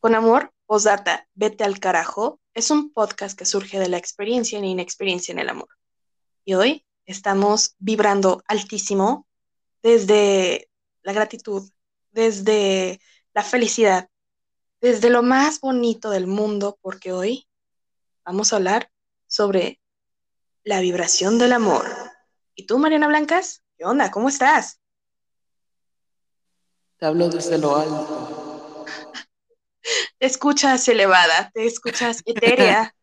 Con amor, Posdata, Vete al carajo, es un podcast que surge de la experiencia y inexperiencia en el amor. Y hoy estamos vibrando altísimo desde la gratitud, desde la felicidad, desde lo más bonito del mundo, porque hoy vamos a hablar sobre la vibración del amor. ¿Y tú, Mariana Blancas? ¿Qué onda? ¿Cómo estás? Te hablo desde lo alto. Te escuchas elevada, te escuchas etérea,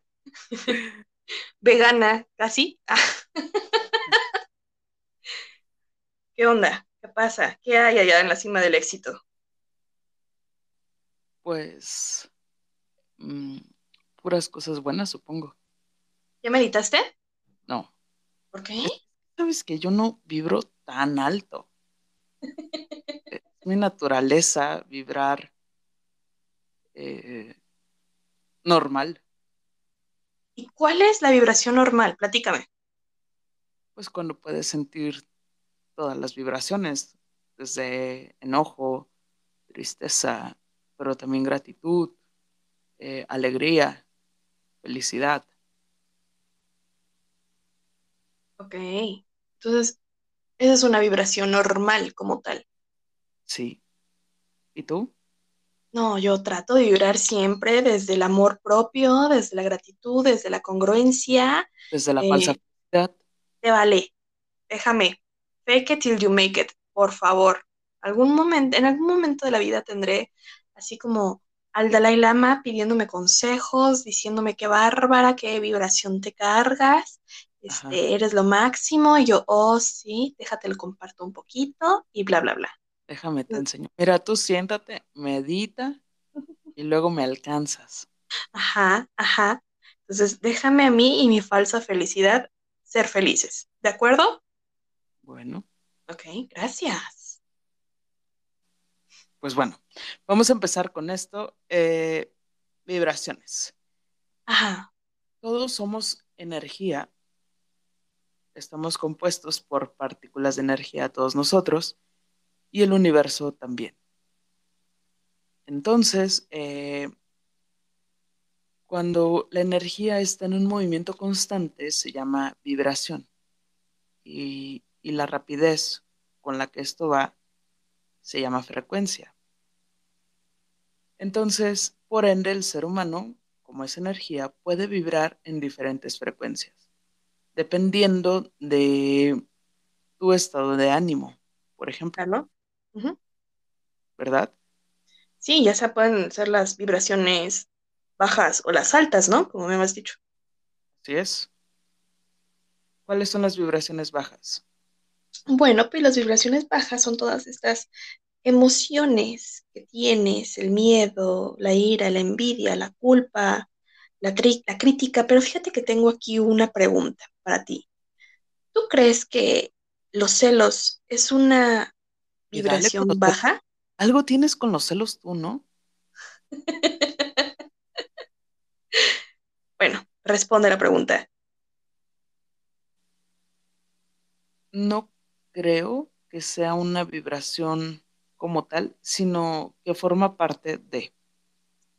vegana, casi. ¿Qué onda? ¿Qué pasa? ¿Qué hay allá en la cima del éxito? Pues mm, puras cosas buenas, supongo. ¿Ya meditaste? No. ¿Por qué? Sabes que yo no vibro tan alto. es mi naturaleza vibrar eh, normal. ¿Y cuál es la vibración normal? Platícame. Pues cuando puedes sentir todas las vibraciones, desde enojo, tristeza, pero también gratitud, eh, alegría, felicidad. Ok. Entonces, esa es una vibración normal como tal. Sí. ¿Y tú? No, yo trato de vibrar siempre desde el amor propio, desde la gratitud, desde la congruencia. Desde la Eh, falsa felicidad. Te vale, déjame. Fake it till you make it, por favor. Algún momento, en algún momento de la vida tendré así como al Dalai Lama pidiéndome consejos, diciéndome qué bárbara, qué vibración te cargas, este, eres lo máximo, y yo, oh, sí, déjate lo comparto un poquito, y bla, bla, bla. Déjame te enseño. Mira, tú siéntate, medita y luego me alcanzas. Ajá, ajá. Entonces, déjame a mí y mi falsa felicidad ser felices, ¿de acuerdo? Bueno, Ok, gracias. pues bueno, vamos a empezar con esto. eh, vibraciones. Ajá, Todos somos energía. Estamos compuestos por partículas de energía, todos nosotros, y el universo también. Entonces, eh, cuando la energía está en un movimiento constante, se llama vibración. Y, y la rapidez con la que esto va se llama frecuencia. Entonces, por ende, el ser humano, como es energía, puede vibrar en diferentes frecuencias, dependiendo de tu estado de ánimo, por ejemplo. Ujú. ¿verdad? Sí, ya sea pueden ser las vibraciones bajas o las altas, ¿no? Como me has dicho. Así es. ¿Cuáles son las vibraciones bajas? Bueno, pues las vibraciones bajas son todas estas emociones que tienes, el miedo, la ira, la envidia, la culpa, la, tri- la crítica, pero fíjate que tengo aquí una pregunta para ti. ¿Tú crees que los celos es una Dale vibración baja? Algo tienes con los celos tú, ¿no? Bueno, responde la pregunta. No creo que sea una vibración como tal, sino que forma parte de.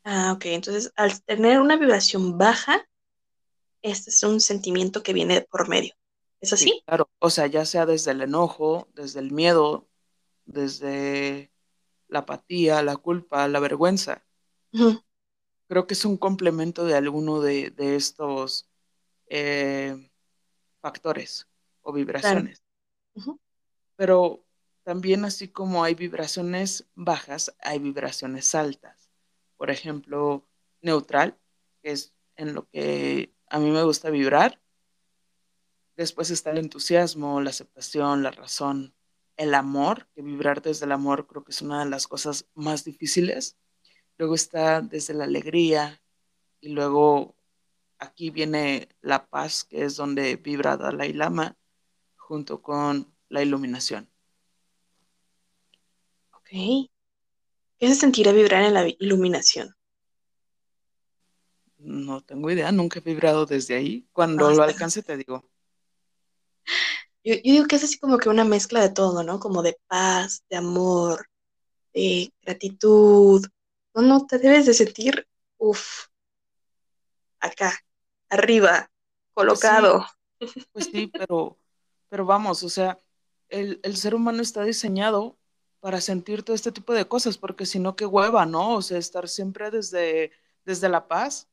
Ah, ok, entonces al tener una vibración baja, este es un sentimiento que viene por medio. ¿Es Sí, así? claro. O sea, ya sea desde el enojo, desde el miedo, desde la apatía, la culpa, la vergüenza. Creo que es un complemento de alguno de, de estos eh, factores o claro. vibraciones. Pero también así como hay vibraciones bajas, hay vibraciones altas. Por ejemplo, neutral, que es en lo que a mí me gusta vibrar. Después está el entusiasmo, la aceptación, la razón, el amor, que vibrar desde el amor creo que es una de las cosas más difíciles. Luego está desde la alegría y luego aquí viene la paz, que es donde vibra Dalai Lama, junto con la iluminación. Ok. ¿Qué se sentirá vibrar en la iluminación? No tengo idea, nunca he vibrado desde ahí. No, Cuando lo alcance te digo. Yo, yo digo que es así como que una mezcla de todo, ¿no? Como de paz, de amor, de gratitud. No, no, te debes de sentir, uff, acá, arriba, colocado. Pues sí, pues sí pero, pero vamos, o sea, el, el, ser humano está diseñado para sentir todo este tipo de cosas, porque si no, qué hueva, ¿no? O sea, estar siempre desde, desde la paz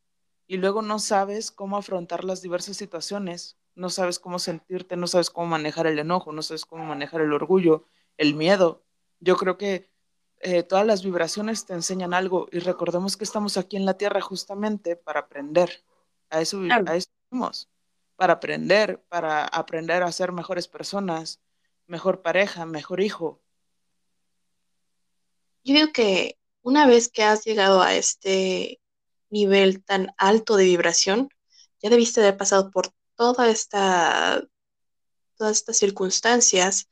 y luego no sabes cómo afrontar las diversas situaciones, no sabes cómo sentirte, no sabes cómo manejar el enojo, no sabes cómo manejar el orgullo, el miedo. Yo creo que eh, todas las vibraciones te enseñan algo y recordemos que estamos aquí en la Tierra justamente para aprender. A eso, claro. a eso vivimos, para aprender, para aprender a ser mejores personas, mejor pareja, mejor hijo. Yo digo que una vez que has llegado a este nivel tan alto de vibración, ya debiste haber pasado por toda esta, todas estas circunstancias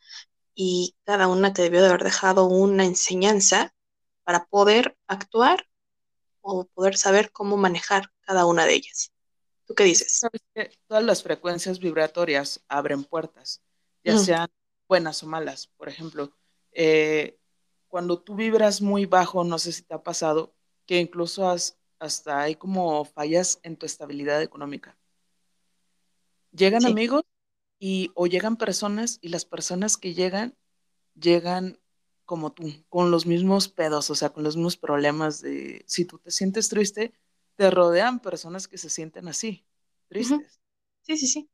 y cada una te debió de haber dejado una enseñanza para poder actuar o poder saber cómo manejar cada una de ellas. ¿Tú qué dices? Todas las frecuencias vibratorias abren puertas, ya mm. sean buenas o malas. Por ejemplo, eh, cuando tú vibras muy bajo, no sé si te ha pasado, que incluso has, hasta hay como fallas en tu estabilidad económica. Llegan sí. amigos y o llegan personas y las personas que llegan llegan como tú, con los mismos pedos, o sea, con los mismos problemas de si tú te sientes triste, te rodean personas que se sienten así, tristes. Uh -huh. Sí, sí, sí.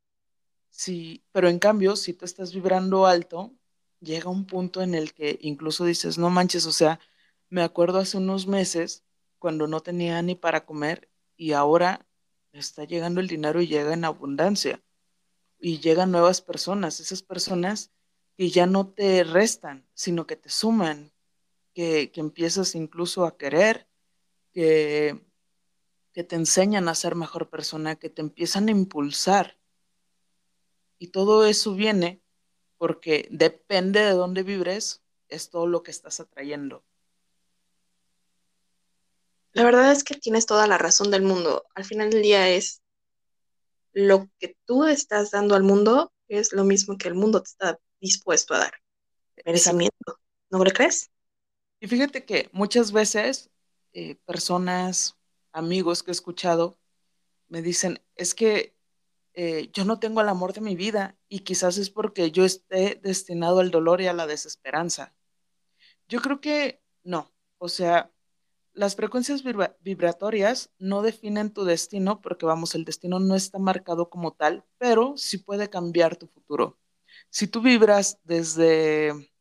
Sí, pero en cambio, si tú estás vibrando alto, llega un punto en el que incluso dices, no manches, o sea, me acuerdo hace unos meses cuando no tenía ni para comer y ahora está llegando el dinero y llega en abundancia y llegan nuevas personas, esas personas que ya no te restan, sino que te suman, que, que empiezas incluso a querer, que, que te enseñan a ser mejor persona, que te empiezan a impulsar. Y todo eso viene porque depende de dónde vibres, es todo lo que estás atrayendo. La verdad es que tienes toda la razón del mundo. Al final del día es lo que tú estás dando al mundo es lo mismo que el mundo te está dispuesto a dar. Merecimiento. ¿No lo crees? Y fíjate que muchas veces eh, personas, amigos que he escuchado, me dicen, es que eh, yo no tengo el amor de mi vida y quizás es porque yo esté destinado al dolor y a la desesperanza. Yo creo que no. O sea, las frecuencias vibra vibratorias no definen tu destino porque, vamos, el destino no está marcado como tal, pero sí puede cambiar tu futuro. Si tú vibras desde,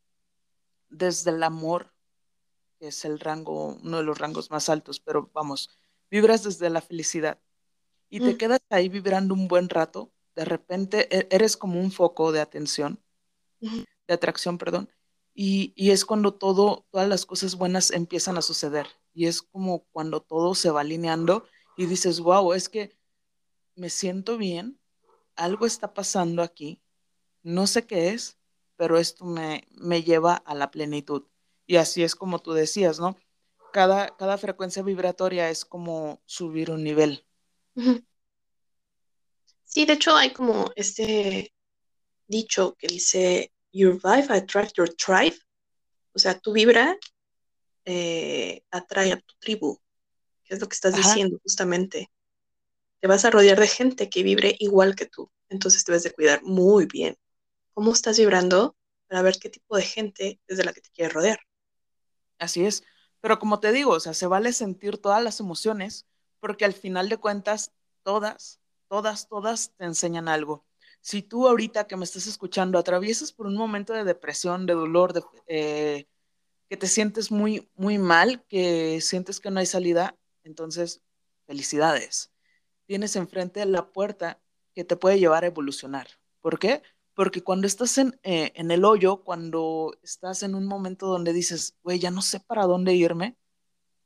desde el amor, que es el rango, uno de los rangos más altos, pero vamos, vibras desde la felicidad y te mm. quedas ahí vibrando un buen rato, de repente e-, eres como un foco de atención, mm. de atracción, perdón, y, y, es cuando todo, todas las cosas buenas empiezan a suceder. Y es como cuando todo se va alineando y dices, wow, es que me siento bien, algo está pasando aquí, no sé qué es, pero esto me, me lleva a la plenitud. Y así es como tú decías, ¿no? Cada, cada frecuencia vibratoria es como subir un nivel. Sí, de hecho hay como este dicho que dice, Your vibe attract your tribe. O sea, tu vibra eh, atrae a tu tribu, que es lo que estás Ajá. diciendo justamente. Te vas a rodear de gente que vibre igual que tú, entonces debes de cuidar muy bien cómo estás vibrando para ver qué tipo de gente es de la que te quieres rodear. Así es, pero como te digo, o sea, se vale sentir todas las emociones, porque al final de cuentas, todas, todas, todas te enseñan algo. Si tú ahorita que me estás escuchando atraviesas por un momento de depresión, de dolor, de, eh, que te sientes muy, muy mal, que sientes que no hay salida, entonces, felicidades. Tienes enfrente la puerta que te puede llevar a evolucionar. ¿Por qué? Porque cuando estás en, eh, en el hoyo, cuando estás en un momento donde dices, güey, ya no sé para dónde irme,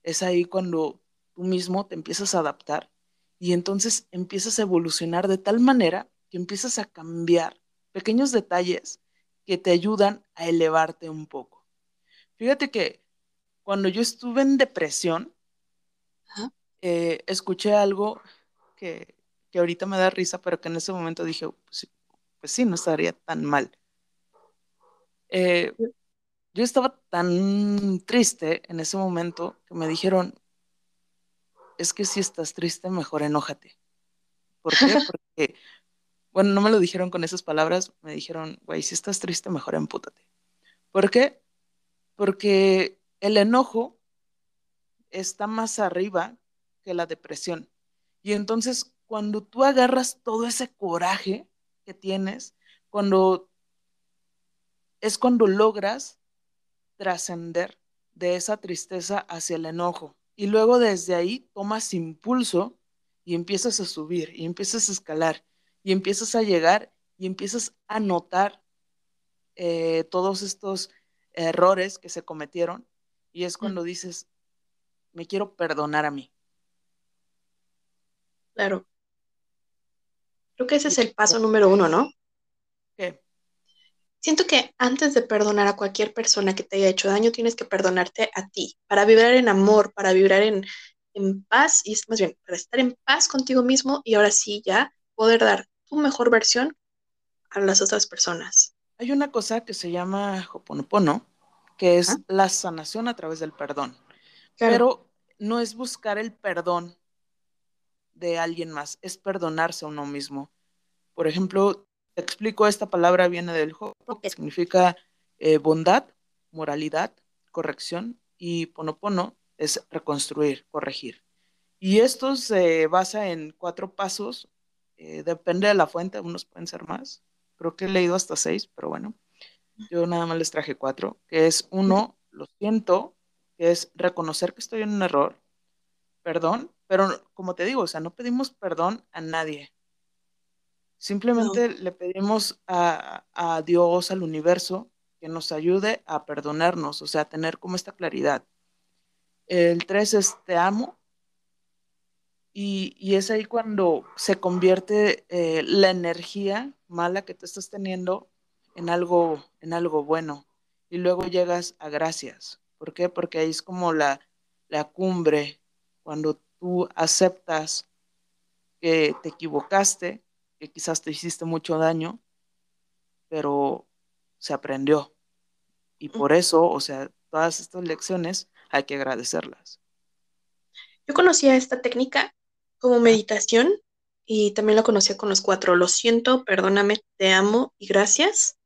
es ahí cuando tú mismo te empiezas a adaptar y entonces empiezas a evolucionar de tal manera que empiezas a cambiar pequeños detalles que te ayudan a elevarte un poco. Fíjate que cuando yo estuve en depresión, eh, escuché algo que, que, ahorita me da risa, pero que en ese momento dije, pues, pues sí, no estaría tan mal. Eh, yo estaba tan triste en ese momento que me dijeron, es que si estás triste, mejor enójate. ¿Por qué? Porque, bueno, no me lo dijeron con esas palabras, me dijeron, güey, si estás triste, mejor empútate. ¿Por qué? Porque el enojo está más arriba que la depresión. Y entonces, cuando tú agarras todo ese coraje que tienes, cuando es cuando logras trascender de esa tristeza hacia el enojo. Y luego desde ahí tomas impulso y empiezas a subir y empiezas a escalar y empiezas a llegar y empiezas a notar eh, todos estos errores que se cometieron y es cuando dices, me quiero perdonar a mí. Claro. Creo que ese es el paso número uno, ¿no? ¿Qué? Siento que antes de perdonar a cualquier persona que te haya hecho daño, tienes que perdonarte a ti, para vibrar en amor, para vibrar en, en paz, y más bien, para estar en paz contigo mismo y ahora sí ya poder dar tu mejor versión a las otras personas. Hay una cosa que se llama Hoponopono, que es la sanación a través del perdón. Pero no es buscar el perdón de alguien más, es perdonarse a uno mismo. Por ejemplo, te explico, esta palabra viene del Hopo, que significa eh, bondad, moralidad, corrección, y ponopono es reconstruir, corregir. Y esto se basa en cuatro pasos, eh, depende de la fuente, unos pueden ser más, creo que he leído hasta seis, pero bueno, yo nada más les traje cuatro, que es uno, lo siento, que es reconocer que estoy en un error, perdón, pero como te digo, o sea, no pedimos perdón a nadie. Simplemente le pedimos a, a, Dios, al universo, que nos ayude a perdonarnos, o sea, a tener como esta claridad. El tres es te amo. Y, y es ahí cuando se convierte eh, la energía mala que tú estás teniendo en algo, en algo bueno. Y luego llegas a gracias. ¿Por qué? Porque ahí es como la, la cumbre, cuando tú aceptas que te equivocaste, que quizás te hiciste mucho daño, pero se aprendió. Y por eso, o sea, todas estas lecciones hay que agradecerlas. Yo conocía esta técnica como meditación y también lo conocía con los cuatro. Lo siento, perdóname, te amo y gracias.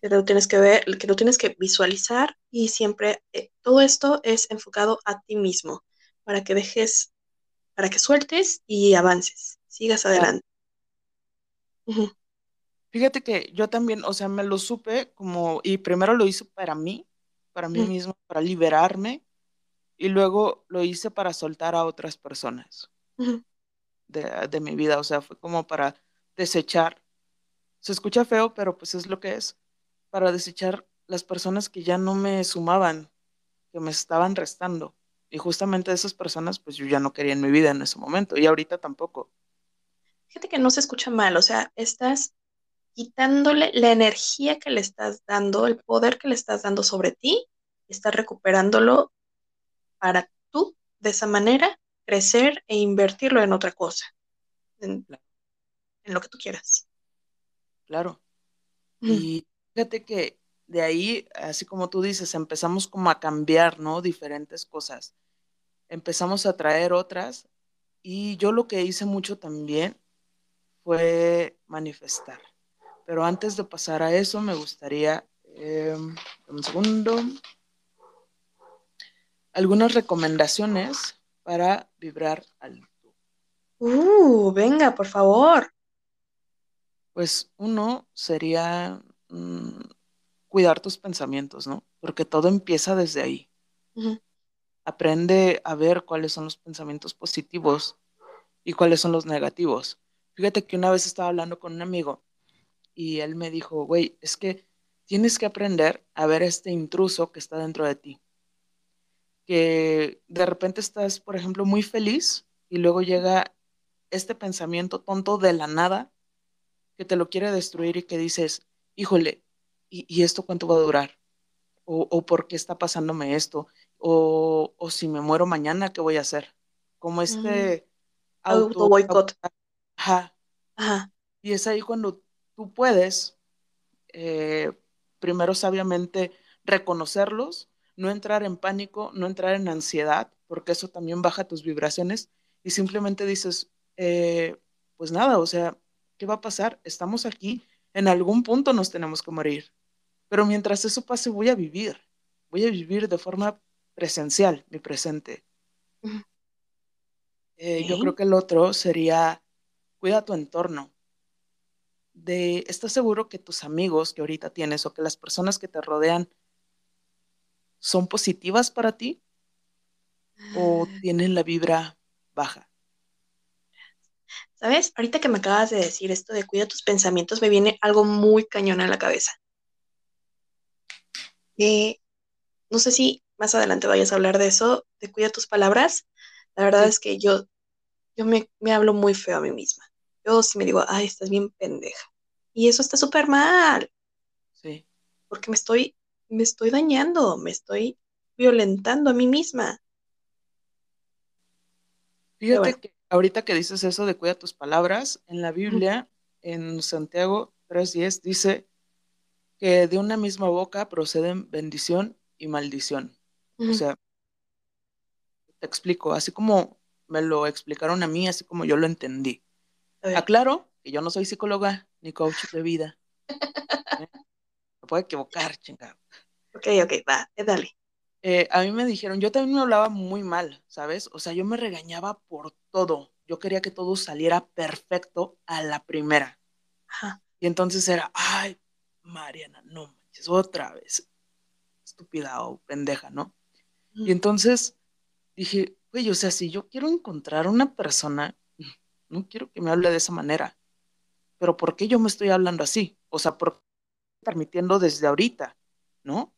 Que lo tienes que ver, que lo tienes que visualizar y siempre eh, todo esto es enfocado a ti mismo para que dejes, para que sueltes y avances, sigas adelante. Fíjate que yo también, o sea, me lo supe como, y primero lo hice para mí, para mí mismo, para liberarme, y luego lo hice para soltar a otras personas de, de mi vida, o sea, fue como para desechar. Se escucha feo, pero pues es lo que es, para desechar las personas que ya no me sumaban, que me estaban restando. Y justamente esas personas, pues yo ya no quería en mi vida en ese momento, y ahorita tampoco. Fíjate que no se escucha mal, o sea, estás quitándole la energía que le estás dando, el poder que le estás dando sobre ti, estás recuperándolo para tú, de esa manera, crecer e invertirlo en otra cosa, en, en lo que tú quieras. Claro. Y fíjate que de ahí, así como tú dices, empezamos como a cambiar, ¿no? Diferentes cosas. Empezamos a traer otras y yo lo que hice mucho también fue manifestar. Pero antes de pasar a eso, me gustaría, eh, un segundo, algunas recomendaciones para vibrar alto. Uh, venga, por favor. Pues uno sería mmm, cuidar tus pensamientos, ¿no? Porque todo empieza desde ahí. Uh -huh. Aprende a ver cuáles son los pensamientos positivos y cuáles son los negativos. Fíjate que una vez estaba hablando con un amigo y él me dijo, güey, es que tienes que aprender a ver este intruso que está dentro de ti. Que de repente estás, por ejemplo, muy feliz y luego llega este pensamiento tonto de la nada que te lo quiere destruir y que dices, híjole, ¿y, y esto cuánto va a durar? O, o, ¿por qué está pasándome esto? O, o, si me muero mañana, ¿qué voy a hacer? Como este mm. auto boicot. Ajá. Ajá. Y es ahí cuando tú puedes, eh, primero sabiamente reconocerlos, no entrar en pánico, no entrar en ansiedad porque eso también baja tus vibraciones y simplemente dices, eh, pues nada, o sea, ¿qué va a pasar? Estamos aquí, en algún punto nos tenemos que morir, pero mientras eso pase voy a vivir, voy a vivir de forma presencial, mi presente. Eh, yo creo que el otro sería, cuida tu entorno. De, ¿Estás seguro que tus amigos que ahorita tienes o que las personas que te rodean son positivas para ti? ¿O ah. tienen la vibra baja? ¿Sabes? Ahorita que me acabas de decir esto de cuida tus pensamientos, me viene algo muy cañón a la cabeza. Eh, no sé si más adelante vayas a hablar de eso, de cuida tus palabras. La verdad es que yo, yo me, me, hablo muy feo a mí misma. Yo sí me digo, ay, estás bien pendeja. Y eso está súper mal. Sí. Porque me estoy, me estoy dañando, me estoy violentando a mí misma. Fíjate que ahorita que dices eso de cuida tus palabras, en la Biblia, en Santiago 3.10, dice que de una misma boca proceden bendición y maldición. O sea, te explico, así como me lo explicaron a mí, así como yo lo entendí. Aclaro que yo no soy psicóloga ni coach de vida. ¿eh? Me puedo equivocar, chingado. Ok, ok, va, eh, dale. Eh, a mí me dijeron, yo también me hablaba muy mal, ¿sabes? O sea, yo me regañaba por todo. Yo quería que todo saliera perfecto a la primera. Y entonces era, ay, Mariana, no manches, otra vez. Estúpida o pendeja, ¿no? Y entonces dije, güey, o sea, si yo quiero encontrar una persona, no quiero que me hable de esa manera. Pero ¿por qué yo me estoy hablando así? O sea, ¿por qué estoy permitiendo desde ahorita? ¿No?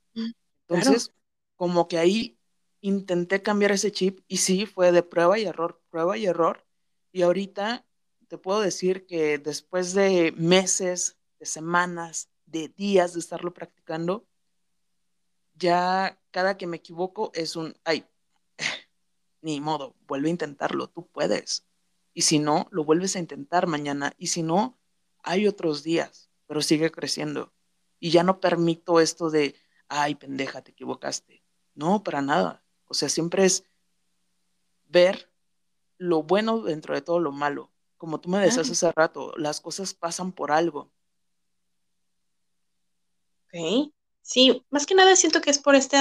Entonces, como que ahí intenté cambiar ese chip y sí, fue de prueba y error, prueba y error. Y ahorita te puedo decir que después de meses, de semanas, de días de estarlo practicando, ya cada que me equivoco es un, ay, ni modo, vuelve a intentarlo, tú puedes. Y si no, lo vuelves a intentar mañana. Y si no, hay otros días, pero sigue creciendo. Y ya no permito esto de, ay, pendeja, te equivocaste. No, para nada. O sea, siempre es ver lo bueno dentro de todo lo malo. Como tú me decías hace rato, las cosas pasan por algo. Ok. Sí, más que nada siento que es por este,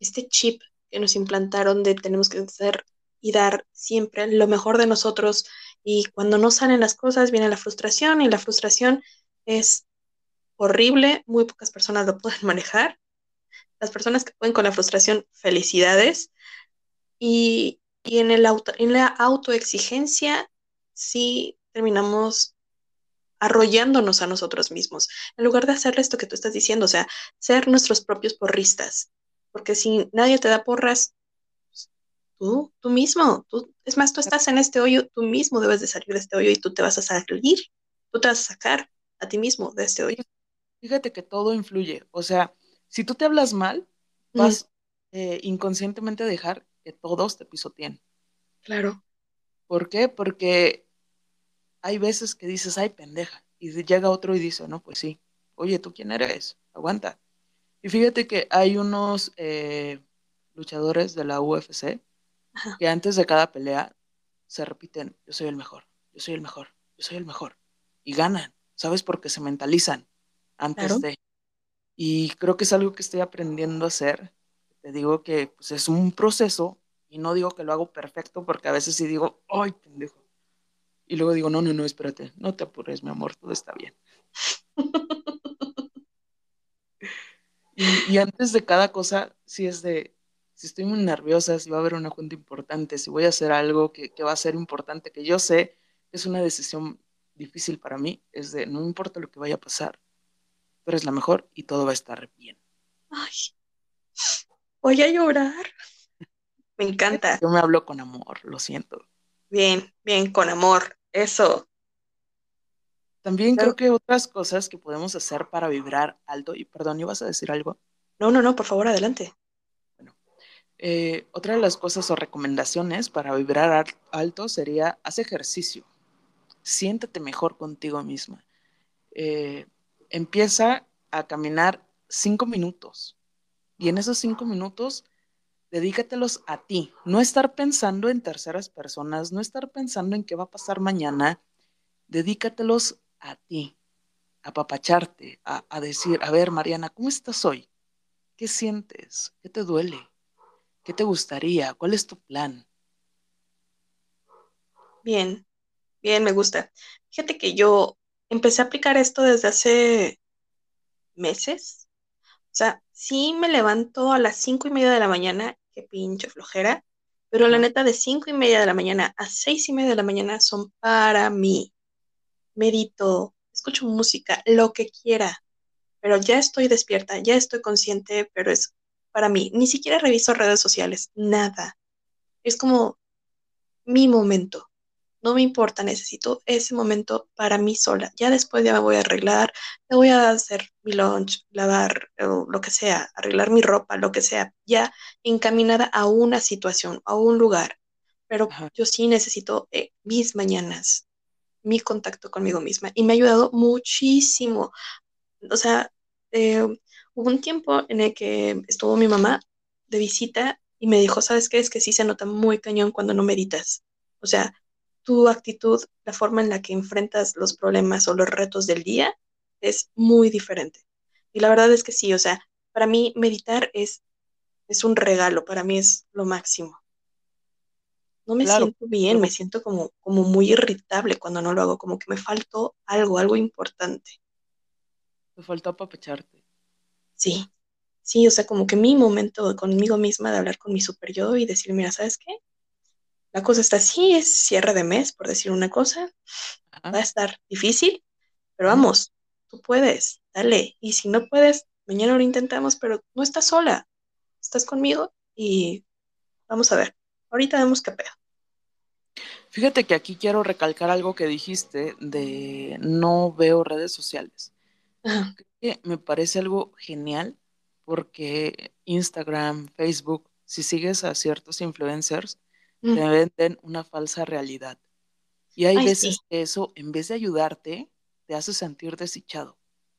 este chip que nos implantaron de tenemos que hacer y dar siempre lo mejor de nosotros. Y cuando no salen las cosas, viene la frustración y la frustración es horrible. Muy pocas personas lo pueden manejar las personas que pueden con la frustración, felicidades. Y, en, el auto, en la autoexigencia, sí terminamos arrollándonos a nosotros mismos, en lugar de hacer esto que tú estás diciendo, o sea, ser nuestros propios porristas. Porque si nadie te da porras, pues, tú, tú mismo, tú, es más, tú estás en este hoyo, tú mismo debes de salir de este hoyo y tú te vas a salir, tú te vas a sacar a ti mismo de este hoyo. Fíjate que todo influye, o sea, si tú te hablas mal, vas eh, inconscientemente a dejar que todos te pisoteen. Claro. ¿Por qué? Porque hay veces que dices, ay, pendeja, y llega otro y dice, no, pues sí, oye, ¿tú quién eres? Aguanta. Y fíjate que hay unos eh, luchadores de la UFC que antes de cada pelea se repiten, yo soy el mejor, yo soy el mejor, yo soy el mejor. Y ganan, ¿sabes? Porque se mentalizan antes de. Y creo que es algo que estoy aprendiendo a hacer. Te digo que pues, es un proceso y no digo que lo hago perfecto porque a veces sí digo, ay, pendejo. Y luego digo, no, no, no, espérate, no te apures, mi amor, todo está bien. y, antes de cada cosa, si es de, si estoy muy nerviosa, si va a haber una junta importante, si voy a hacer algo que, que va a ser importante, que yo sé es una decisión difícil para mí, es de, no importa lo que vaya a pasar, eres la mejor y todo va a estar bien. Ay, voy a llorar. Me encanta. Yo me hablo con amor, lo siento. Bien, bien, con amor, eso. También creo que otras cosas que podemos hacer para vibrar alto, y perdón, ¿ibas a decir algo? No, no, no, por favor, adelante. Bueno, eh, otra de las cosas o recomendaciones para vibrar alto sería, haz ejercicio, siéntate mejor contigo misma. Eh, empieza a caminar cinco minutos. Y en esos cinco minutos, dedícatelos a ti, no estar pensando en terceras personas, no estar pensando en qué va a pasar mañana, dedícatelos a ti, a papacharte, a, a decir, a ver, Mariana, ¿cómo estás hoy? ¿Qué sientes? ¿Qué te duele? ¿Qué te gustaría? ¿Cuál es tu plan? Bien, bien, me gusta. Fíjate que yo empecé a aplicar esto desde hace meses. O sea, sí me levanto a las cinco y media de la mañana, qué pinche flojera, pero la neta de cinco y media de la mañana a seis y media de la mañana son para mí. Medito, escucho música, lo que quiera, pero ya estoy despierta, ya estoy consciente, pero es para mí. Ni siquiera reviso redes sociales, nada. Es como mi momento no me importa, necesito ese momento para mí sola. Ya después ya me voy a arreglar, me voy a hacer mi lunch, lavar, o lo que sea, arreglar mi ropa, lo que sea, ya encaminada a una situación, a un lugar. Pero yo sí necesito eh, mis mañanas, mi contacto conmigo misma. Y me ha ayudado muchísimo. O sea, eh, hubo un tiempo en el que estuvo mi mamá de visita y me dijo, ¿sabes qué? Es que sí se nota muy cañón cuando no meditas. O sea, tu actitud, la forma en la que enfrentas los problemas o los retos del día es muy diferente. Y la verdad es que sí, o sea, para mí meditar es, es un regalo, para mí es lo máximo. No me siento bien, me siento como, como muy irritable cuando no lo hago, como que me faltó algo, algo importante. Me faltó apapecharte. Sí, sí, o sea, como que mi momento conmigo misma de hablar con mi super yo y decir, mira, ¿sabes qué? La cosa está así, es cierre de mes, por decir una cosa. Va a estar difícil, pero vamos, tú puedes, dale. Y si no puedes, mañana lo intentamos, pero no estás sola, estás conmigo y vamos a ver. Ahorita vemos qué pedo. Fíjate que aquí quiero recalcar algo que dijiste de no veo redes sociales. Que me parece algo genial porque Instagram, Facebook, si sigues a ciertos influencers, te venden una falsa realidad. Y hay veces que eso, en vez de ayudarte, te hace sentir desdichado.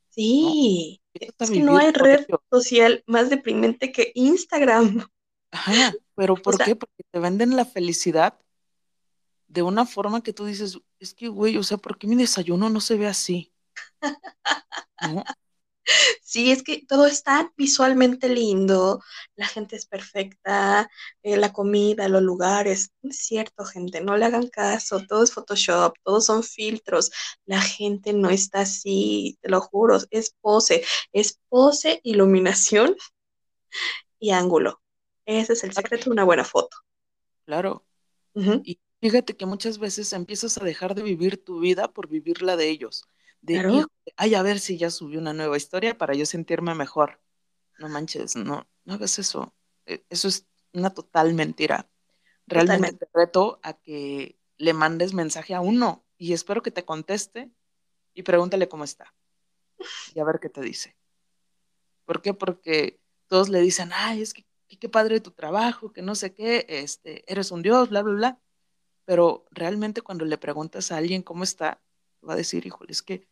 Sí, es que no hay red social más deprimente que Instagram. Ajá, pero ¿por qué? Porque te venden la felicidad de una forma que tú dices, es que, güey, o sea, ¿por qué mi desayuno no se ve así? ¿No? Sí, es que todo está visualmente lindo, la gente es perfecta, eh, la comida, los lugares. es cierto, gente, no le hagan caso, todo es Photoshop, todos son filtros. La gente no está así, te lo juro, es pose, es pose, iluminación y ángulo. Ese es el secreto de una buena foto. Claro. Y fíjate que muchas veces empiezas a dejar de vivir tu vida por vivir la de ellos de, ay, a ver si ya subí una nueva historia para yo sentirme mejor. No manches, no, no hagas eso. E, eso es una total mentira. Realmente te reto a que le mandes mensaje a uno y espero que te conteste y pregúntale cómo está y a ver qué te dice. ¿Por qué? Porque todos le dicen, ay, es que qué padre tu trabajo, que no sé qué, este, eres un dios, bla, bla, bla. Pero realmente cuando le preguntas a alguien cómo está, va a decir, híjole, es que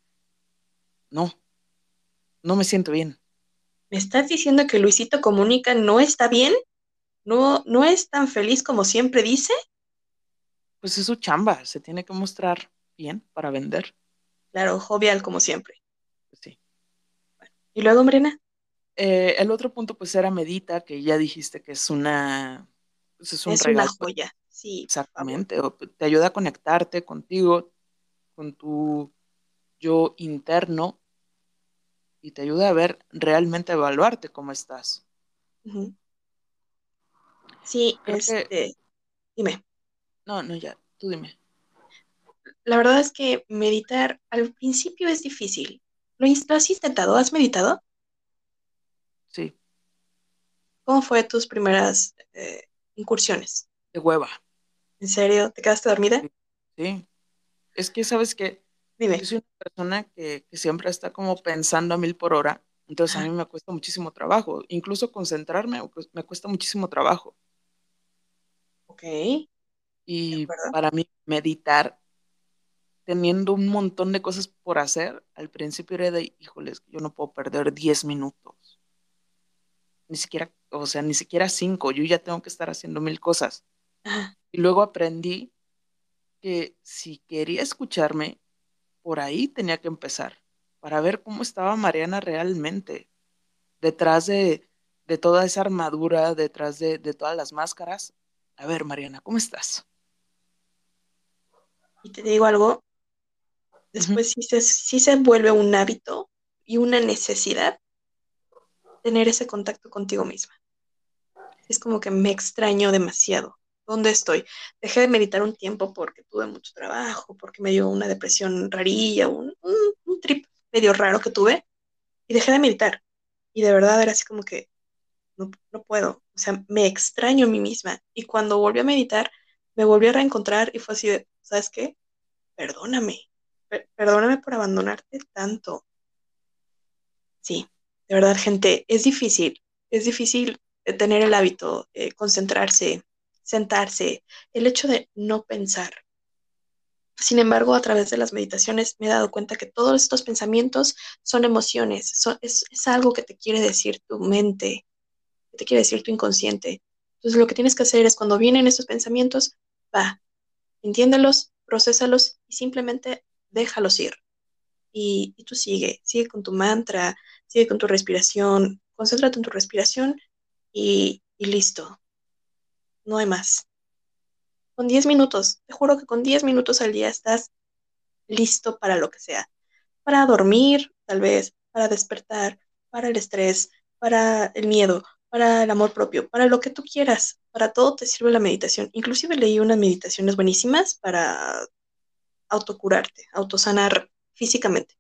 no, no me siento bien. ¿Me estás diciendo que Luisito Comunica no está bien? ¿No, no es tan feliz como siempre dice? Pues es su chamba, se tiene que mostrar bien para vender. Claro, jovial como siempre. Pues sí. ¿Y luego, Morena? Eh, el otro punto, pues, era Medita, que ya dijiste que es una... Pues, es un es una joya, sí. Exactamente, te ayuda a conectarte contigo, con tu yo interno y te ayuda a ver realmente evaluarte cómo estás. Sí, este, dime. No, no, ya, tú dime. La verdad es que meditar al principio es difícil. ¿Lo, has intentado? ¿Has meditado? Sí. ¿Cómo fue tus primeras eh, incursiones? De hueva. ¿En serio? ¿Te quedaste dormida? Sí. Es que, ¿sabes que Dime. Yo soy una persona que, siempre está como pensando a mil por hora, entonces a mí me cuesta muchísimo trabajo, incluso concentrarme me cuesta muchísimo trabajo. Ok. Y para mí meditar, teniendo un montón de cosas por hacer, al principio era de, híjoles, yo no puedo perder 10 minutos, ni siquiera o sea, ni siquiera cinco, yo ya tengo que estar haciendo mil cosas. Y luego aprendí que si quería escucharme, por ahí tenía que empezar, para ver cómo estaba Mariana realmente, detrás de, de toda esa armadura, detrás de, de todas las máscaras. A ver, Mariana, ¿cómo estás? Y te digo algo, después sí, se, sí se vuelve un hábito y una necesidad tener ese contacto contigo misma. Es como que me extraño demasiado. ¿Dónde estoy? Dejé de meditar un tiempo porque tuve mucho trabajo, porque me dio una depresión rarilla, un, un, trip medio raro que tuve, y dejé de meditar. Y de verdad era así como que no, no puedo. O sea, me extraño a mí misma. Y cuando volví a meditar, me volví a reencontrar y fue así de, ¿sabes qué? Perdóname. perdóname por abandonarte tanto. Sí, de verdad, gente, es difícil. Es difícil tener el hábito, de concentrarse, sentarse, el hecho de no pensar. Sin embargo, a través de las meditaciones me he dado cuenta que todos estos pensamientos son emociones, es, algo que te quiere decir tu mente, que te quiere decir tu inconsciente. Entonces lo que tienes que hacer es cuando vienen estos pensamientos, va, entiéndelos, procesalos y simplemente déjalos ir. Y, y tú sigue, sigue con tu mantra, sigue con tu respiración, concéntrate en tu respiración y, y listo no hay más. Con 10 minutos, te juro que con 10 minutos al día estás listo para lo que sea. Para dormir, tal vez, para despertar, para el estrés, para el miedo, para el amor propio, para lo que tú quieras. Para todo te sirve la meditación. Inclusive leí unas meditaciones buenísimas para autocurarte, autosanar físicamente.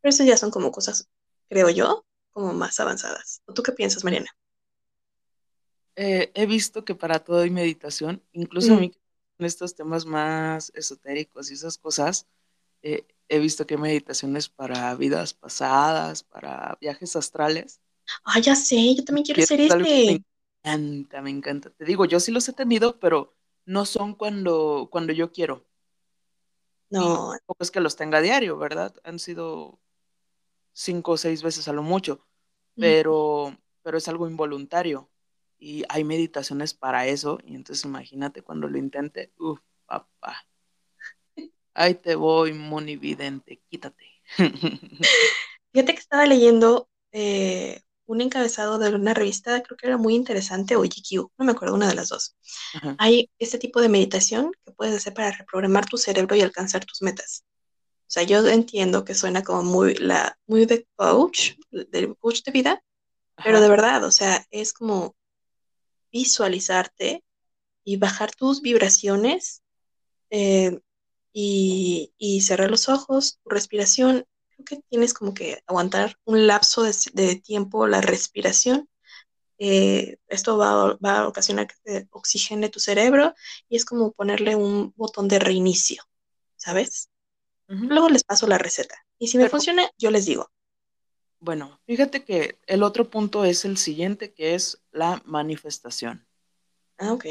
Pero esas ya son como cosas, creo yo, como más avanzadas. ¿O tú qué piensas, Mariana? Eh, he visto que para todo hay meditación, incluso mm. a mí en estos temas más esotéricos y esas cosas, eh, he visto que hay meditaciones para vidas pasadas, para viajes astrales. Ah, ya sé, yo también quiero hacer este. Me encanta, me encanta. Te digo, yo sí los he tenido, pero no son cuando, cuando yo quiero. No. tampoco es que los tenga a diario, ¿verdad? Han sido cinco o seis veces a lo mucho, pero, pero es algo involuntario y hay meditaciones para eso, y entonces imagínate cuando lo intente, uff, papá, ahí te voy, monividente, quítate. Fíjate que estaba leyendo eh, un encabezado de una revista, creo que era muy interesante, o GQ, no me acuerdo, una de las dos. Hay este tipo de meditación que puedes hacer para reprogramar tu cerebro y alcanzar tus metas. O sea, yo entiendo que suena como muy, la, muy de coach, del coach de vida, pero de verdad, o sea, es como visualizarte y bajar tus vibraciones eh, y, y, cerrar los ojos, tu respiración. Creo que tienes como que aguantar un lapso de, tiempo la respiración. Eh, esto va, va, a ocasionar que se oxigene tu cerebro y es como ponerle un botón de reinicio, ¿sabes? Luego les paso la receta. Y si me funciona, yo les digo. Bueno, fíjate que el otro punto es el siguiente, que es la manifestación. Ah, ok.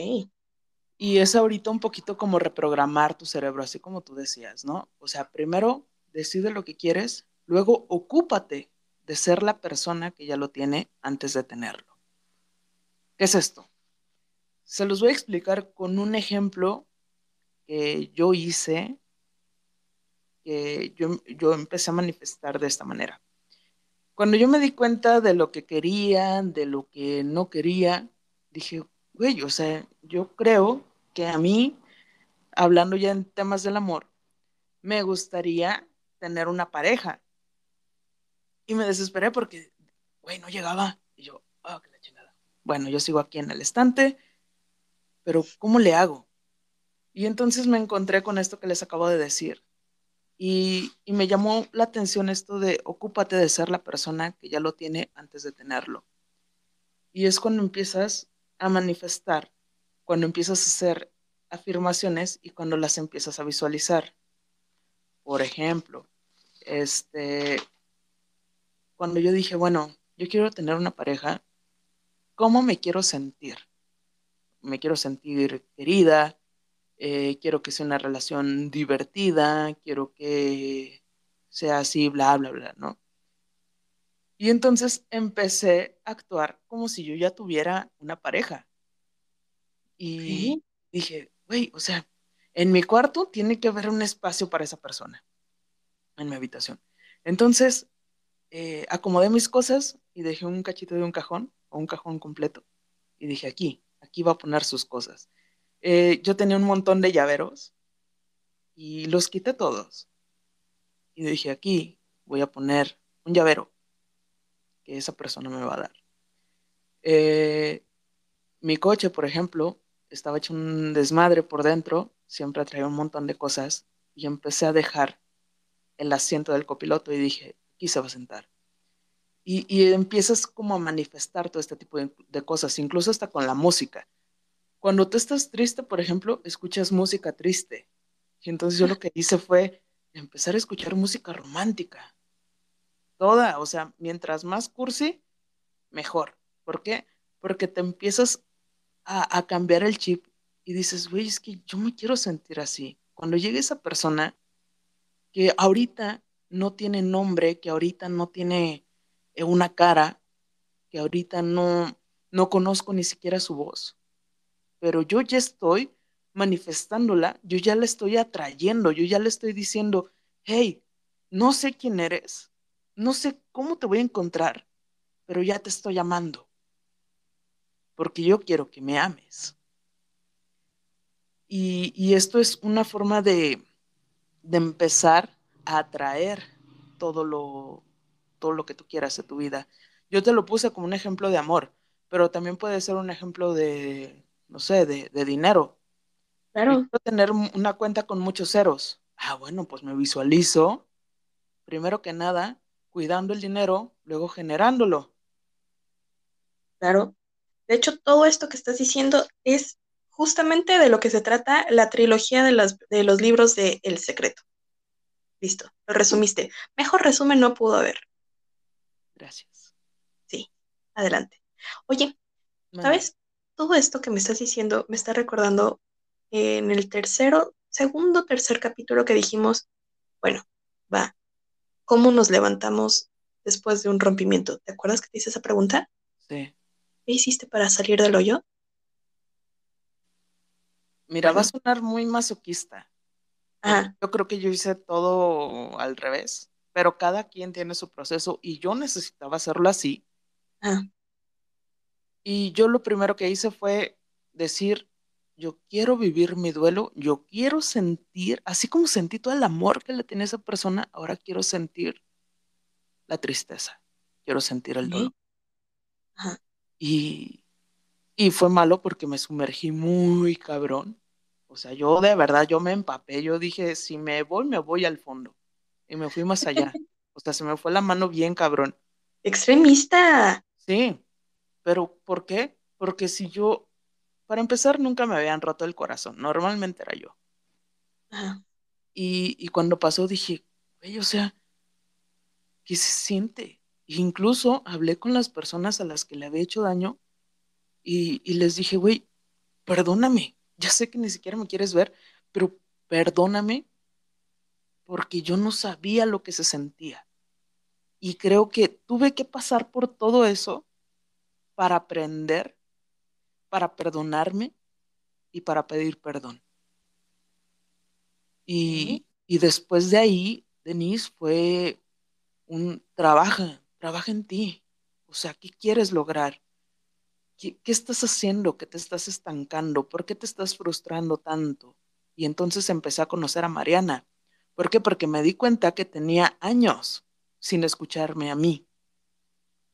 Y es ahorita un poquito como reprogramar tu cerebro, así como tú decías, ¿no? O sea, primero decide lo que quieres, luego ocúpate de ser la persona que ya lo tiene antes de tenerlo. ¿Qué es esto? Se los voy a explicar con un ejemplo que yo hice, que yo, yo empecé a manifestar de esta manera. Cuando yo me di cuenta de lo que quería, de lo que no quería, dije, güey, o sea, yo creo que a mí, hablando ya en temas del amor, me gustaría tener una pareja. Y me desesperé porque, güey, no llegaba. Y yo, oh, qué la chingada. Bueno, yo sigo aquí en el estante, pero ¿cómo le hago? Y entonces me encontré con esto que les acabo de decir. Y, me llamó la atención esto de ocúpate de ser la persona que ya lo tiene antes de tenerlo. Y es cuando empiezas a manifestar, cuando empiezas a hacer afirmaciones y cuando las empiezas a visualizar. Por ejemplo, este, cuando yo dije, bueno, yo quiero tener una pareja, ¿cómo me quiero sentir? Me quiero sentir querida, eh, quiero que sea una relación divertida, quiero que sea así, bla, bla, bla, ¿no? Y entonces empecé a actuar como si yo ya tuviera una pareja. Y dije, güey, o sea, en mi cuarto tiene que haber un espacio para esa persona, en mi habitación. Entonces, eh, acomodé mis cosas y dejé un cachito de un cajón o un cajón completo. Y dije, aquí, aquí va a poner sus cosas. Eh, yo tenía un montón de llaveros y los quité todos. Y dije, aquí voy a poner un llavero que esa persona me va a dar. Eh, mi coche, por ejemplo, estaba hecho un desmadre por dentro, siempre traía un montón de cosas y empecé a dejar el asiento del copiloto y dije, aquí se va a sentar. Y, empiezas como a manifestar todo este tipo de, de, cosas, incluso hasta con la música. Cuando tú estás triste, por ejemplo, escuchas música triste. Y entonces yo lo que hice fue empezar a escuchar música romántica. Toda, o sea, mientras más cursi, mejor. ¿Por qué? Porque te empiezas a, cambiar el chip y dices, güey, es que yo me quiero sentir así. Cuando llegue esa persona que ahorita no tiene nombre, que ahorita no tiene eh, una cara, que ahorita no, no conozco ni siquiera su voz, pero yo ya estoy manifestándola, yo ya la estoy atrayendo, yo ya le estoy diciendo, hey, no sé quién eres, no sé cómo te voy a encontrar, pero ya te estoy amando porque yo quiero que me ames. Y, esto es una forma de, empezar a atraer todo lo, todo lo que tú quieras de tu vida. Yo te lo puse como un ejemplo de amor, pero también puede ser un ejemplo de, no sé, de, dinero. Claro. Quiero tener una cuenta con muchos ceros. Ah, bueno, pues me visualizo, primero que nada, cuidando el dinero, luego generándolo. Claro. De hecho, todo esto que estás diciendo es justamente de lo que se trata la trilogía de los, de los libros de El Secreto. Listo, lo resumiste. Mejor resumen no pudo haber. Gracias. Sí, adelante. Oye, ¿sabes? Todo esto que me estás diciendo me está recordando en el tercero, segundo, tercer capítulo que dijimos, bueno, va, ¿cómo nos levantamos después de un rompimiento? ¿Te acuerdas que te hice esa pregunta? Sí. ¿Qué hiciste para salir del hoyo? Mira, va a sonar muy masoquista. Yo creo que yo hice todo al revés, pero cada quien tiene su proceso y yo necesitaba hacerlo así. Y yo lo primero que hice fue decir, yo quiero vivir mi duelo, yo quiero sentir, así como sentí todo el amor que le tiene a esa persona, ahora quiero sentir la tristeza, quiero sentir el dolor. Ajá. Y, fue malo porque me sumergí muy cabrón. O sea, yo de verdad, yo me empapé. Yo dije, si me voy, me voy al fondo. Y me fui más allá. O sea, se me fue la mano bien cabrón. Extremista. Sí, pero ¿por qué? Porque si yo, para empezar, nunca me habían roto el corazón. Normalmente era yo. Y, y cuando pasó dije, güey, o sea, ¿qué se siente? Incluso hablé con las personas a las que le había hecho daño y, les dije, güey, perdóname, ya sé que ni siquiera me quieres ver, pero perdóname porque yo no sabía lo que se sentía. Y creo que tuve que pasar por todo eso para aprender, para perdonarme y para pedir perdón. Y, y después de ahí, Denise, fue un trabajo, trabaja en ti. O sea, ¿qué quieres lograr? ¿Qué, estás haciendo que te estás estancando? ¿Por qué te estás frustrando tanto? Y entonces empecé a conocer a Mariana. ¿Por qué? Porque me di cuenta que tenía años sin escucharme a mí.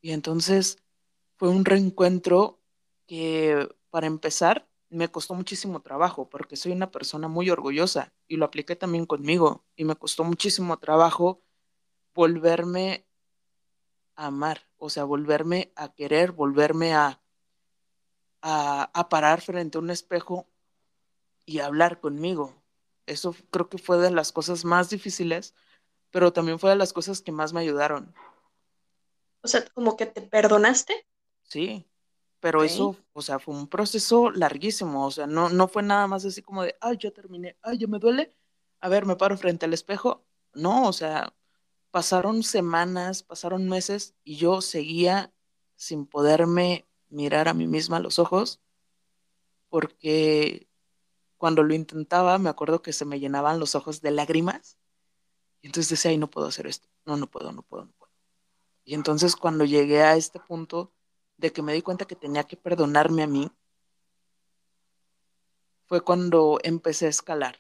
Y entonces fue un reencuentro que, para empezar, me costó muchísimo trabajo, porque soy una persona muy orgullosa y lo apliqué también conmigo. Y me costó muchísimo trabajo volverme amar, o sea, volverme a querer, volverme a, a, parar frente a un espejo y hablar conmigo. Eso creo que fue de las cosas más difíciles, pero también fue de las cosas que más me ayudaron. O sea, como que te perdonaste. Sí, pero eso, o sea, fue un proceso larguísimo, o sea, no, no fue nada más así como de, ay, ya terminé, ay, ya me duele, a ver, me paro frente al espejo. No, o sea, pasaron semanas, pasaron meses y yo seguía sin poderme mirar a mí misma a los ojos porque cuando lo intentaba me acuerdo que se me llenaban los ojos de lágrimas y entonces decía, ay, no puedo hacer esto, no, no puedo, no puedo, no puedo. Y entonces cuando llegué a este punto de que me di cuenta que tenía que perdonarme a mí, fue cuando empecé a escalar,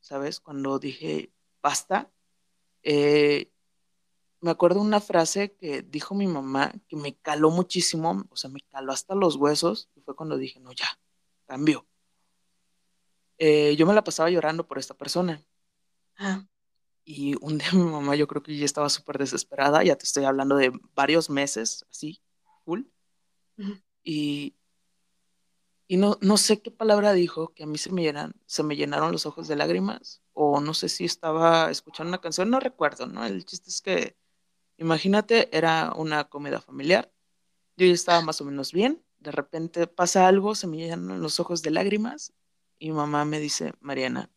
¿sabes? Cuando dije, basta. Eh, me acuerdo una frase que dijo mi mamá que me caló muchísimo, o sea, me caló hasta los huesos, y fue cuando dije, no, ya, cambio. Eh, yo me la pasaba llorando por esta persona. Ah. Y un día mi mamá, yo creo que ya estaba súper desesperada, ya te estoy hablando de varios meses, así, full. Y, y no, no sé qué palabra dijo, que a mí se me, se me llenaron los ojos de lágrimas, o no sé si estaba escuchando una canción, no recuerdo, ¿no? El chiste es que Imagínate, era una comida familiar. Yo ya estaba más o menos bien. De repente pasa algo, se me llenan los ojos de lágrimas y mamá me dice, Mariana,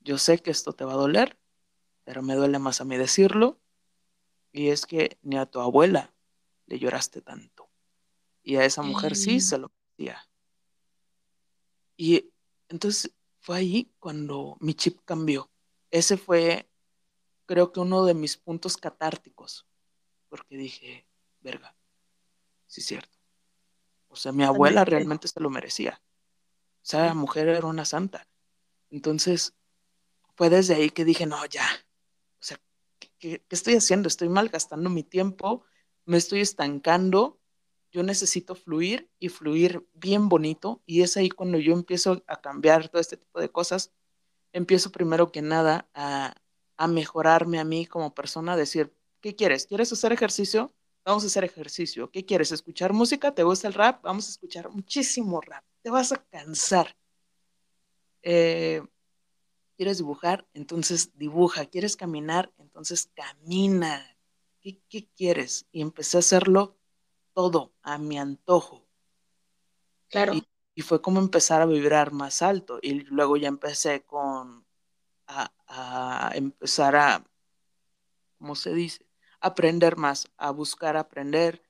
yo sé que esto te va a doler, pero me duele más a mí decirlo. Y es que ni a tu abuela le lloraste tanto. Y a esa mujer sí se lo decía. Y entonces fue ahí cuando mi chip cambió. Ese fue creo que uno de mis puntos catárticos, porque dije, verga, sí es cierto. O sea, mi abuela realmente se lo merecía. O sea, la mujer era una santa. Entonces, fue desde ahí que dije, no, ya. O sea, ¿qué, estoy haciendo? Estoy malgastando mi tiempo, me estoy estancando. Yo necesito fluir y fluir bien bonito. Y es ahí cuando yo empiezo a cambiar todo este tipo de cosas. Empiezo primero que nada a, a mejorarme a mí como persona, decir, ¿qué quieres? ¿Quieres hacer ejercicio? Vamos a hacer ejercicio. ¿Qué quieres? ¿Escuchar música? ¿Te gusta el rap? Vamos a escuchar muchísimo rap. Te vas a cansar. Eh, ¿Quieres dibujar? Entonces dibuja. ¿Quieres caminar? Entonces camina. ¿Qué, ¿Qué, quieres? Y empecé a hacerlo todo a mi antojo. Claro. Y, y, fue como empezar a vibrar más alto. Y luego ya empecé con a, empezar a, ¿cómo se dice? Aprender más, a buscar aprender,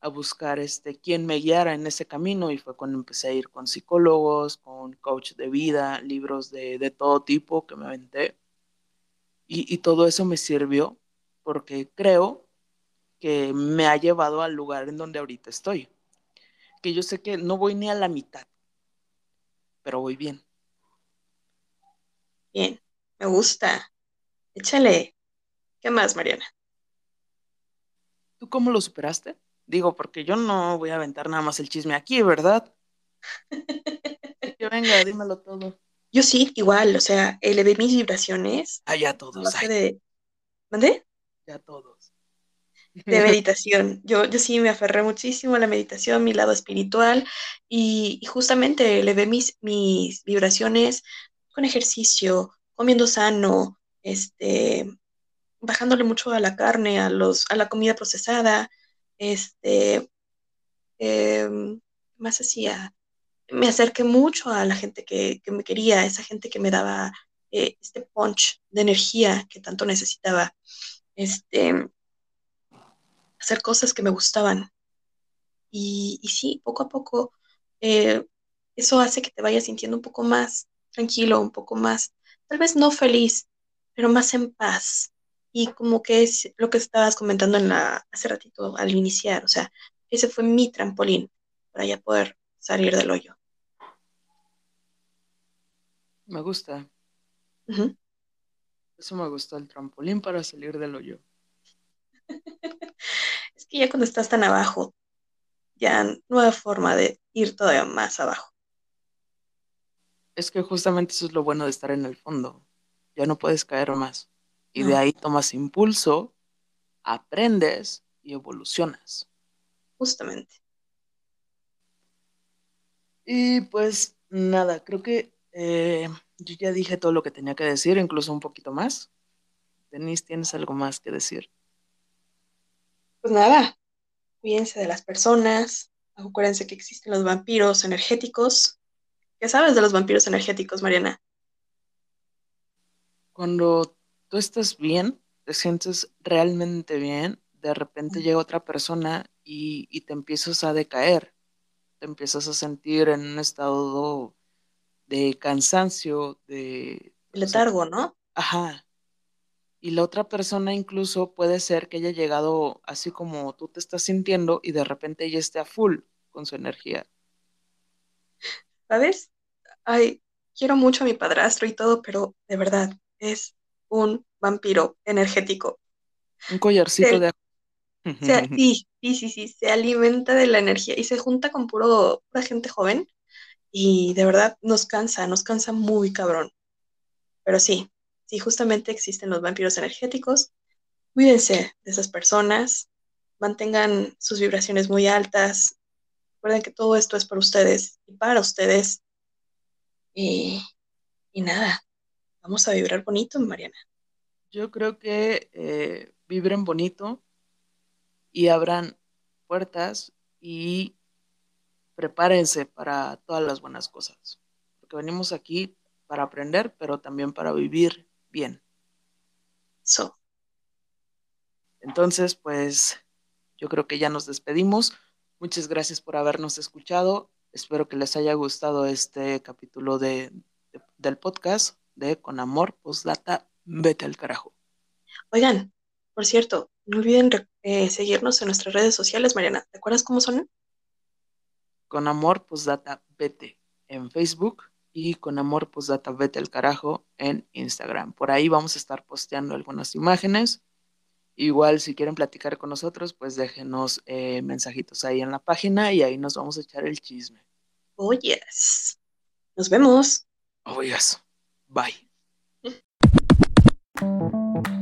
a buscar este, quién me guiara en ese camino y fue cuando empecé a ir con psicólogos, con coach de vida, libros de, de todo tipo que me aventé. Y, y, todo eso me sirvió porque creo que me ha llevado al lugar en donde ahorita estoy. Que yo sé que no voy ni a la mitad, pero voy bien. Bien. Me gusta. Échale. ¿Qué más, Mariana? ¿Tú cómo lo superaste? Digo, porque yo no voy a aventar nada más el chisme aquí, ¿verdad? que venga, dímelo todo. Yo sí, igual, o sea, elevé mis vibraciones. Ah, ya todos. De... ¿Mandé? Ya todos. De meditación. Yo, yo sí me aferré muchísimo a la meditación, mi lado espiritual, y, y justamente elevé mis, mis vibraciones con ejercicio, comiendo sano, este, bajándole mucho a la carne, a, los, a la comida procesada, este, em, más hacía, me acerqué mucho a la gente que, me quería, esa gente que me daba eh, este punch de energía que tanto necesitaba, este, hacer cosas que me gustaban. Y, y sí, poco a poco, eh, eso hace que te vayas sintiendo un poco más tranquilo, un poco más tal vez no feliz, pero más en paz. Y como que es lo que estabas comentando en la, hace ratito al iniciar, o sea, ese fue mi trampolín para ya poder salir del hoyo. Me gusta. Eso me gustó, el trampolín para salir del hoyo. que ya cuando estás tan abajo, ya no hay forma de ir todavía más abajo. Es que justamente eso es lo bueno de estar en el fondo. Ya no puedes caer más. Y de ahí tomas impulso, aprendes y evolucionas. Justamente. Y pues nada, creo que eh, yo ya dije todo lo que tenía que decir, incluso un poquito más. Denise, ¿tienes algo más que decir? Pues nada, cuídense de las personas, acuérdense que existen los vampiros energéticos, ¿Qué sabes de los vampiros energéticos, Mariana? Cuando tú estás bien, te sientes realmente bien, de repente llega otra persona y, y, te empiezas a decaer, te empiezas a sentir en un estado de cansancio, de... Letargo, o sea, ¿no? Ajá. Y la otra persona incluso puede ser que haya llegado así como tú te estás sintiendo y de repente ella esté a full con su energía. ¿Sabes? Ay, quiero mucho a mi padrastro y todo, pero de verdad, es un vampiro energético. Un collarcito de... Se, sí, sí, sí, sí, se alimenta de la energía y se junta con puro, pura gente joven y de verdad nos cansa, nos cansa muy cabrón. Pero sí, sí, justamente existen los vampiros energéticos. Cuídense de esas personas, mantengan sus vibraciones muy altas. Recuerden que todo esto es para ustedes y para ustedes. Y, y nada, vamos a vibrar bonito, Mariana. Yo creo que eh, vibren bonito y abran puertas y prepárense para todas las buenas cosas. Porque venimos aquí para aprender, pero también para vivir bien. So. Entonces, pues yo creo que ya nos despedimos. Muchas gracias por habernos escuchado. Espero que les haya gustado este capítulo de, de, del podcast de Con Amor Postdata Vete al carajo. Oigan, por cierto, no olviden eh, seguirnos en nuestras redes sociales, Mariana. ¿Te acuerdas cómo son? Con Amor Postdata Vete en Facebook y Con Amor Postdata Vete al carajo en Instagram. Por ahí vamos a estar posteando algunas imágenes. Igual si quieren platicar con nosotros, pues déjenos eh, mensajitos ahí en la página y ahí nos vamos a echar el chisme. Oh, yes. Nos vemos. Oh, yes. Bye.